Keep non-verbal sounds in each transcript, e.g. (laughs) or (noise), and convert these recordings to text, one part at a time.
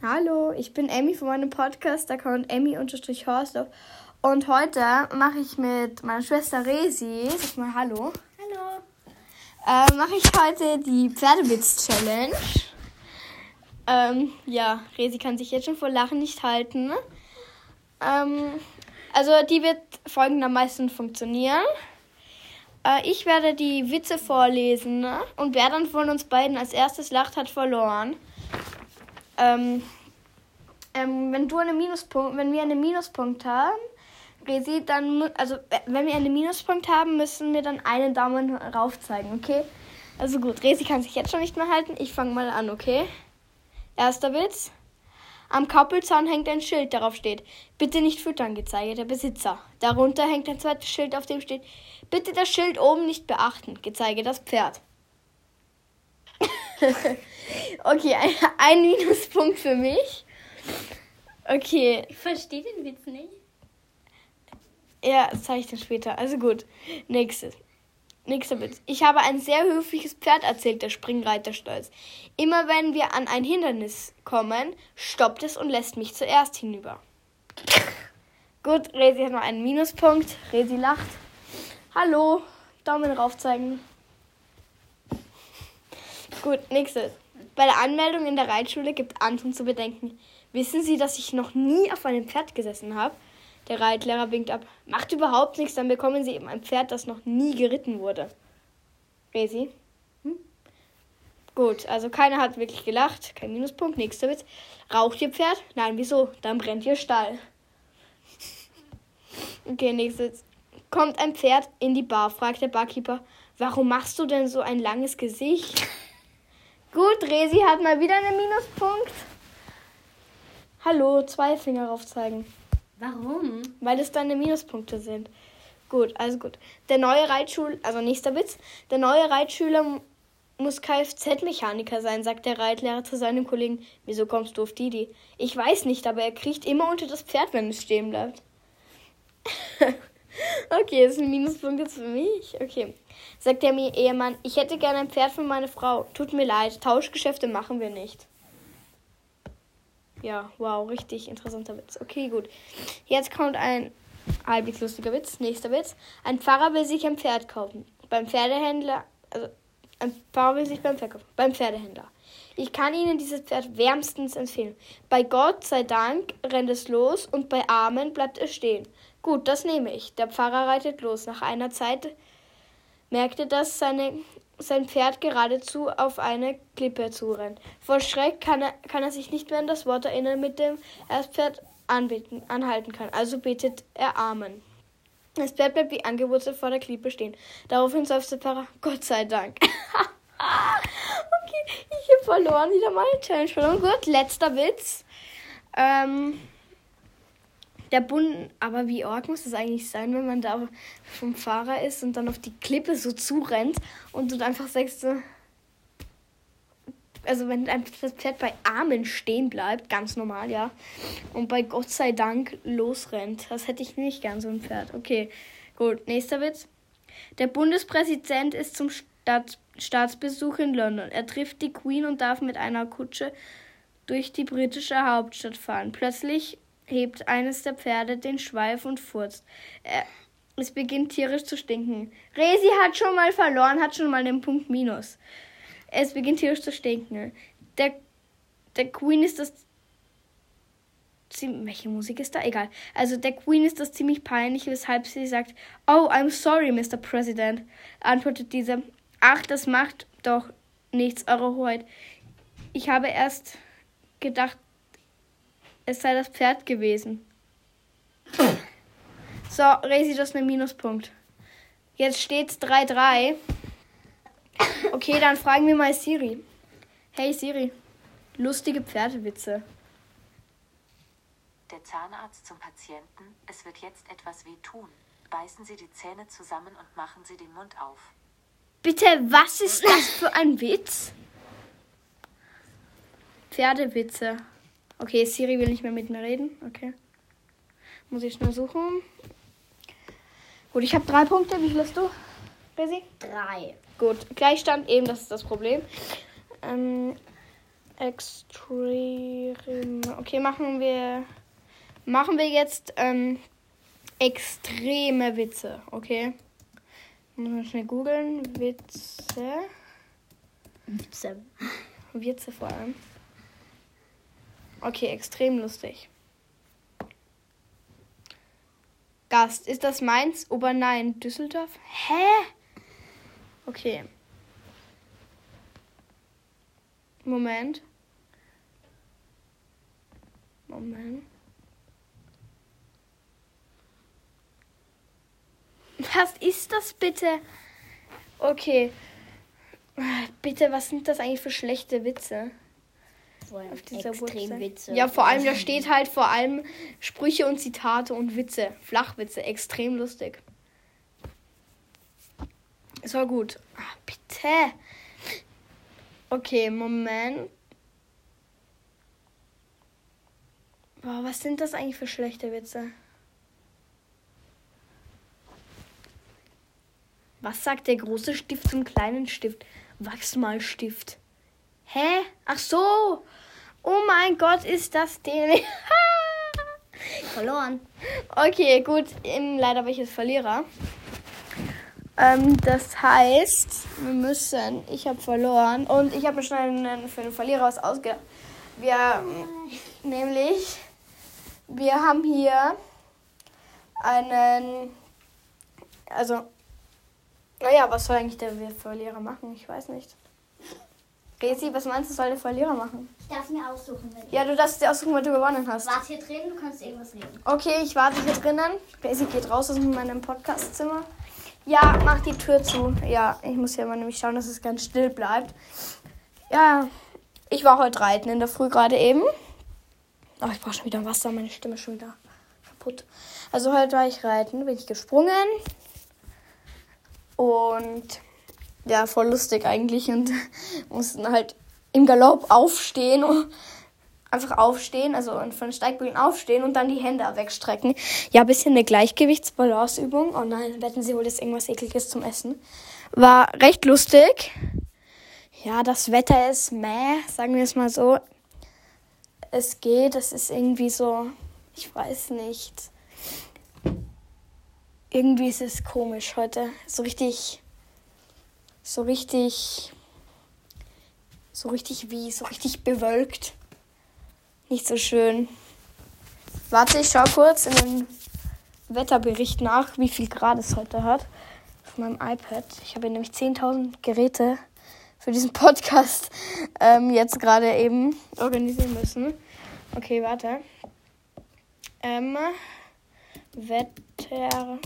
Hallo, ich bin Emmy von meinem Podcast-Account Emmy-Horsdorf und heute mache ich mit meiner Schwester Resi, sag mal Hallo. Hallo. Äh, mache ich heute die Pferdewitz-Challenge. Ähm, ja, Resi kann sich jetzt schon vor Lachen nicht halten. Ähm, also die wird folgendermaßen funktionieren. Äh, ich werde die Witze vorlesen und wer dann von uns beiden als erstes lacht, hat verloren. Ähm, ähm, wenn du einen Minuspunkt, wenn wir einen Minuspunkt haben, Resi, dann, also wenn wir einen Minuspunkt haben, müssen wir dann einen Daumen rauf zeigen, okay? Also gut, Resi kann sich jetzt schon nicht mehr halten. Ich fange mal an, okay? Erster Witz. Am Koppelzaun hängt ein Schild, darauf steht, bitte nicht füttern, gezeige der Besitzer. Darunter hängt ein zweites Schild, auf dem steht, bitte das Schild oben nicht beachten, gezeige das Pferd. (laughs) okay, ein, ein Minuspunkt für mich. Okay. Ich verstehe den Witz nicht. Ja, das zeige ich dann später. Also gut. Nächstes. Nächster Witz. Ich habe ein sehr höfliches Pferd erzählt, der Springreiter stolz. Immer wenn wir an ein Hindernis kommen, stoppt es und lässt mich zuerst hinüber. Gut, Resi hat noch einen Minuspunkt. Resi lacht. Hallo. Daumen rauf zeigen. Gut, nächstes. Bei der Anmeldung in der Reitschule gibt Anton zu bedenken. Wissen Sie, dass ich noch nie auf einem Pferd gesessen habe? Der Reitlehrer winkt ab. Macht überhaupt nichts, dann bekommen Sie eben ein Pferd, das noch nie geritten wurde. Resi? Hm? Gut, also keiner hat wirklich gelacht. Kein Minuspunkt. Nächster Witz. Raucht Ihr Pferd? Nein, wieso? Dann brennt Ihr Stall. Okay, nächster Witz. Kommt ein Pferd in die Bar, fragt der Barkeeper. Warum machst du denn so ein langes Gesicht? Gut, Resi hat mal wieder einen Minuspunkt. Hallo, zwei Finger aufzeigen. Warum? Weil es deine Minuspunkte sind. Gut, also gut. Der neue Reitschul, also nächster Witz. Der neue Reitschüler muss Kfz-Mechaniker sein, sagt der Reitlehrer zu seinem Kollegen. Wieso kommst du auf Idee? Ich weiß nicht, aber er kriecht immer unter das Pferd, wenn es stehen bleibt. (laughs) okay, das sind Minuspunkte für mich. Okay. Sagt der Ehemann, ich hätte gerne ein Pferd für meine Frau. Tut mir leid, Tauschgeschäfte machen wir nicht. Ja, wow, richtig interessanter Witz. Okay, gut. Jetzt kommt ein halbwegs lustiger Witz. Nächster Witz. Ein Pfarrer will sich ein Pferd kaufen. Beim Pferdehändler, also ein Pfarrer will sich beim Pferd kaufen. Beim Pferdehändler. Ich kann Ihnen dieses Pferd wärmstens empfehlen. Bei Gott sei Dank rennt es los und bei Amen bleibt es stehen. Gut, das nehme ich. Der Pfarrer reitet los. Nach einer Zeit merkte, dass seine sein Pferd geradezu auf eine Klippe zurennt. Vor Schreck kann er, kann er sich nicht mehr an das Wort erinnern, mit dem er das Pferd anbeten, anhalten kann. Also betet er Amen. Das Pferd bleibt wie angewurzelt vor der Klippe stehen. Daraufhin seufzt der Pfarrer, Gott sei Dank. (laughs) okay, ich habe verloren, wieder mal Challenge verloren. Gut, letzter Witz. Ähm, der Bund, aber wie arg muss das eigentlich sein, wenn man da vom Fahrer ist und dann auf die Klippe so zurennt und du einfach sagst so. Also wenn das Pferd bei Armen stehen bleibt, ganz normal, ja. Und bei Gott sei Dank losrennt. Das hätte ich nicht gern, so ein Pferd. Okay, gut. Nächster Witz. Der Bundespräsident ist zum Staat Staatsbesuch in London. Er trifft die Queen und darf mit einer Kutsche durch die britische Hauptstadt fahren. Plötzlich hebt eines der Pferde den Schweif und furzt. Er, es beginnt tierisch zu stinken. Resi hat schon mal verloren, hat schon mal den Punkt Minus. Es beginnt tierisch zu stinken. Der, der Queen ist das. Welche Musik ist da? Egal. Also der Queen ist das ziemlich peinlich, weshalb sie sagt, Oh, I'm sorry, Mr. President. Antwortet dieser, Ach, das macht doch nichts, Eure Hoheit. Ich habe erst gedacht, es sei das Pferd gewesen. So, Resi, das ist ein Minuspunkt. Jetzt steht's 3-3. Okay, dann fragen wir mal Siri. Hey Siri, lustige Pferdewitze. Der Zahnarzt zum Patienten, es wird jetzt etwas weh tun. Beißen Sie die Zähne zusammen und machen Sie den Mund auf. Bitte, was ist das für ein Witz? Pferdewitze. Okay, Siri will nicht mehr mit mir reden. Okay. Muss ich schnell suchen. Gut, ich habe drei Punkte. Wie viel hast du, Resi? Drei. Gut, Gleichstand eben, das ist das Problem. Ähm. Extreme. Okay, machen wir. Machen wir jetzt ähm, extreme Witze, okay? Muss man schnell googeln. Witze. Witze. Witze vor allem. Okay, extrem lustig. Gast, ist das Mainz, Obernein, Düsseldorf? Hä? Okay. Moment. Moment. Was ist das bitte? Okay. Bitte, was sind das eigentlich für schlechte Witze? Vor allem auf dieser extrem Website. Witze. Ja, vor allem, da steht halt vor allem Sprüche und Zitate und Witze. Flachwitze, extrem lustig. Es war gut. Ah, bitte. Okay, Moment. Boah, was sind das eigentlich für schlechte Witze? Was sagt der große Stift zum kleinen Stift? Wachsmalstift. Hä? Ach so. Oh mein Gott, ist das den. (laughs) Verloren. okay, gut. Leider war ich jetzt Verlierer. Ähm, das heißt, wir müssen. Ich habe verloren und ich habe mir schnell einen, für den Verlierer was ausgedacht. Wir. ähm, Nämlich. Wir haben hier einen. Also. Naja, was soll eigentlich der Verlierer machen? Ich weiß nicht. Resi, was meinst du, soll der Verlierer machen? Ich darf mir aussuchen, wenn Ja, du darfst dir aussuchen, was du gewonnen hast. Warte hier drin, du kannst irgendwas reden. Okay, ich warte hier drinnen. Resi geht raus aus meinem Podcastzimmer. Ja, mach die Tür zu. Ja, ich muss ja mal nämlich schauen, dass es ganz still bleibt. Ja, ich war heute reiten in der Früh gerade eben. Oh, ich brauche schon wieder Wasser, meine Stimme ist schon wieder kaputt. Also heute war ich reiten, bin ich gesprungen. Und ja, voll lustig eigentlich. Und (laughs) mussten halt im Galopp aufstehen. Einfach aufstehen, also von Steigbügeln aufstehen und dann die Hände wegstrecken. Ja, bisschen eine Gleichgewichtsbalanceübung. Oh nein, wetten Sie wohl jetzt irgendwas ekliges zum Essen. War recht lustig. Ja, das Wetter ist meh, sagen wir es mal so. Es geht, es ist irgendwie so, ich weiß nicht. Irgendwie ist es komisch heute. So richtig, so richtig, so richtig wie, so richtig bewölkt. Nicht so schön. Warte, ich schau kurz in den Wetterbericht nach, wie viel Grad es heute hat. Auf meinem iPad. Ich habe nämlich 10.000 Geräte für diesen Podcast ähm, jetzt gerade eben organisieren müssen. Okay, warte. Ähm, Wetter.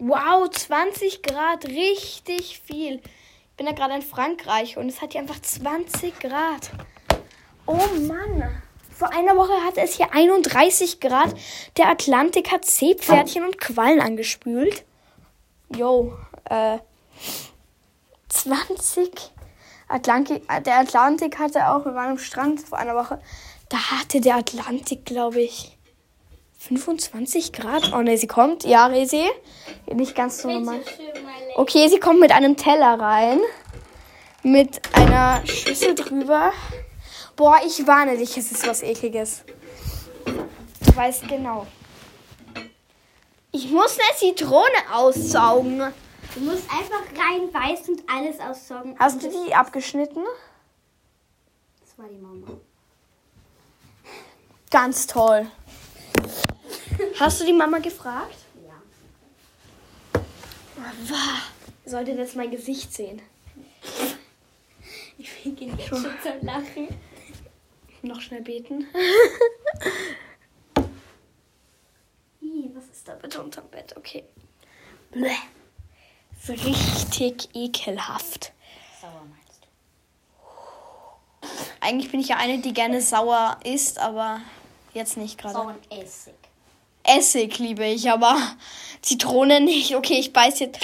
Wow, 20 Grad, richtig viel. Ich bin ja gerade in Frankreich und es hat hier einfach 20 Grad. Oh Mann. Vor einer Woche hatte es hier 31 Grad. Der Atlantik hat Seepferdchen und Quallen angespült. Jo, äh, 20. Atlantik, äh, der Atlantik hatte auch, wir waren am Strand vor einer Woche. Da hatte der Atlantik, glaube ich, 25 Grad. Oh ne, sie kommt. Ja, Resi. Nicht ganz so normal. Okay, sie kommt mit einem Teller rein. Mit einer Schüssel drüber. Boah, ich warne dich, es ist was Ekliges. Du weißt genau. Ich muss eine Zitrone aussaugen. Du musst einfach reinbeißen und alles aussaugen. Hast du die abgeschnitten? Das war die Mama. Ganz toll. Hast du die Mama gefragt? Ja. Wow. Ihr solltet jetzt mein Gesicht sehen. Ich jetzt schon zu lachen. Noch schnell beten. (laughs) Ih, was ist da bitte unterm Bett? Okay. Bleh. So richtig ekelhaft. Sauer meinst du? Eigentlich bin ich ja eine, die gerne sauer isst, aber jetzt nicht gerade. Sauren Essig. Essig liebe ich, aber Zitrone nicht. Okay, ich beiß jetzt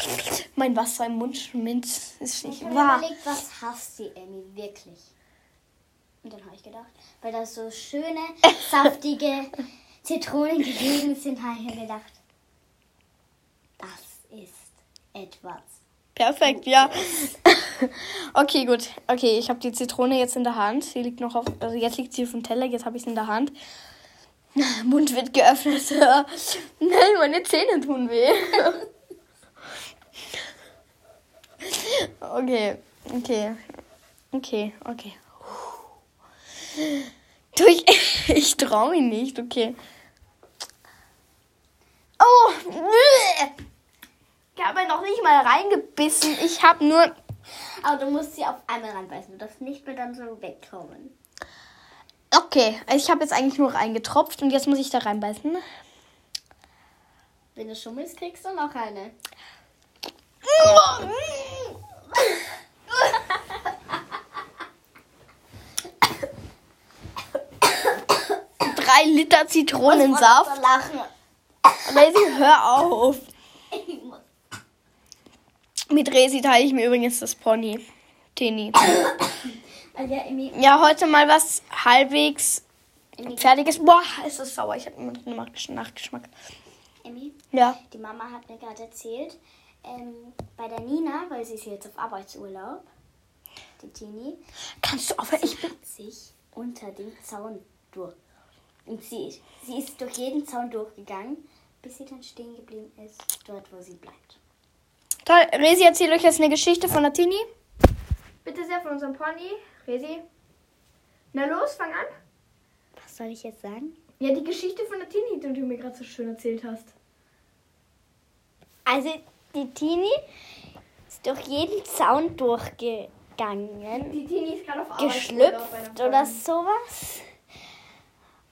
mein Wasser im Mund. Minz ist nicht Ich wahr. überlegt, was hasst die Emmy wirklich? Und dann habe ich gedacht, weil da so schöne, (laughs) saftige Zitronen gelegen sind, habe ich mir gedacht, das ist etwas Perfekt, ja. Okay, gut. Okay, ich habe die Zitrone jetzt in der Hand. Sie liegt noch auf, also jetzt liegt sie auf dem Teller, jetzt habe ich sie in der Hand. (laughs) Mund wird geöffnet. (laughs) Nein, meine Zähne tun weh. (laughs) Okay, okay, okay, okay. Du, ich, ich traue mich nicht, okay. Oh. Ich habe noch nicht mal reingebissen. Ich habe nur. Aber du musst sie auf einmal reinbeißen. Du darfst nicht mehr dann so wegkommen. Okay, also ich habe jetzt eigentlich nur reingetropft und jetzt muss ich da reinbeißen. Wenn du schummelst, kriegst du noch eine. Drei Liter Zitronensaft. Lachen. Lazy, hör auf. Mit Resi teile ich mir übrigens das Pony. Tini. Ah, Ja, heute mal was halbwegs fertiges. Boah, ist das sauer. Ich habe einen Nachgesch- Nachgeschmack. Emmy, Ja. die Mama hat mir gerade erzählt, ähm, bei der Nina, weil sie ist jetzt auf Arbeitsurlaub, die Tini, Kannst du aufhören? Ich bin. sich unter den Zaun durch. Und sie, sie ist durch jeden Zaun durchgegangen, bis sie dann stehen geblieben ist, dort, wo sie bleibt. Toll. Resi erzählt euch jetzt eine Geschichte von der Tini. Sehr von unserem Pony. Resi. Na los, fang an. Was soll ich jetzt sagen? Ja, die Geschichte von der Tini, die du mir gerade so schön erzählt hast. Also, die Tini ist durch jeden Zaun durchgegangen. Die Tini ist gerade auf geschlüpft oder sowas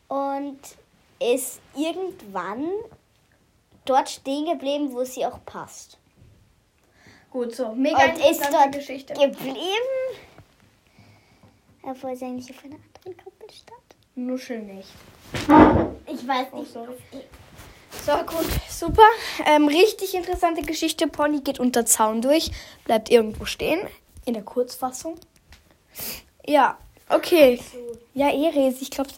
und ist irgendwann dort stehen geblieben, wo sie auch passt. Gut, so. Mega Und ist dort Geschichte. geblieben, obwohl sie eigentlich auf einer anderen Gruppe stand. Nuschel nicht. Ich weiß Oh, nicht. sorry. So, gut. Super. Ähm, richtig interessante Geschichte. Pony geht unter Zaun durch, bleibt irgendwo stehen. In der Kurzfassung. Ja, okay. Ja, Eres, ich glaube.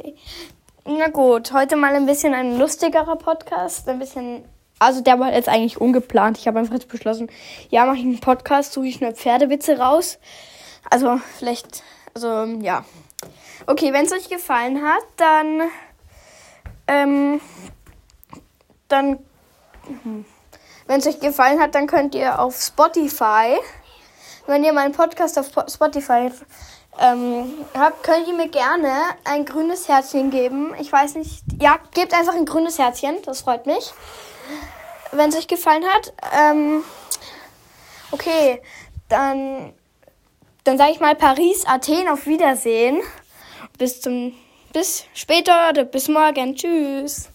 Na gut, heute mal ein bisschen ein lustigerer Podcast. Ein bisschen. Also der war jetzt eigentlich ungeplant. Ich habe einfach jetzt beschlossen, ja, mache ich einen Podcast, suche ich nur Pferdewitze raus. Also vielleicht, also ja. Okay, wenn es euch gefallen hat, dann ähm, dann, wenn es euch gefallen hat, dann könnt ihr auf Spotify, wenn ihr meinen Podcast auf Po- Spotify ähm, habt, könnt ihr mir gerne ein grünes Herzchen geben. Ich weiß nicht, ja, gebt einfach ein grünes Herzchen, das freut mich. Wenn es euch gefallen hat, ähm, okay, dann, dann sage ich mal Paris, Athen, auf Wiedersehen. Bis zum, bis später oder bis morgen. Tschüss.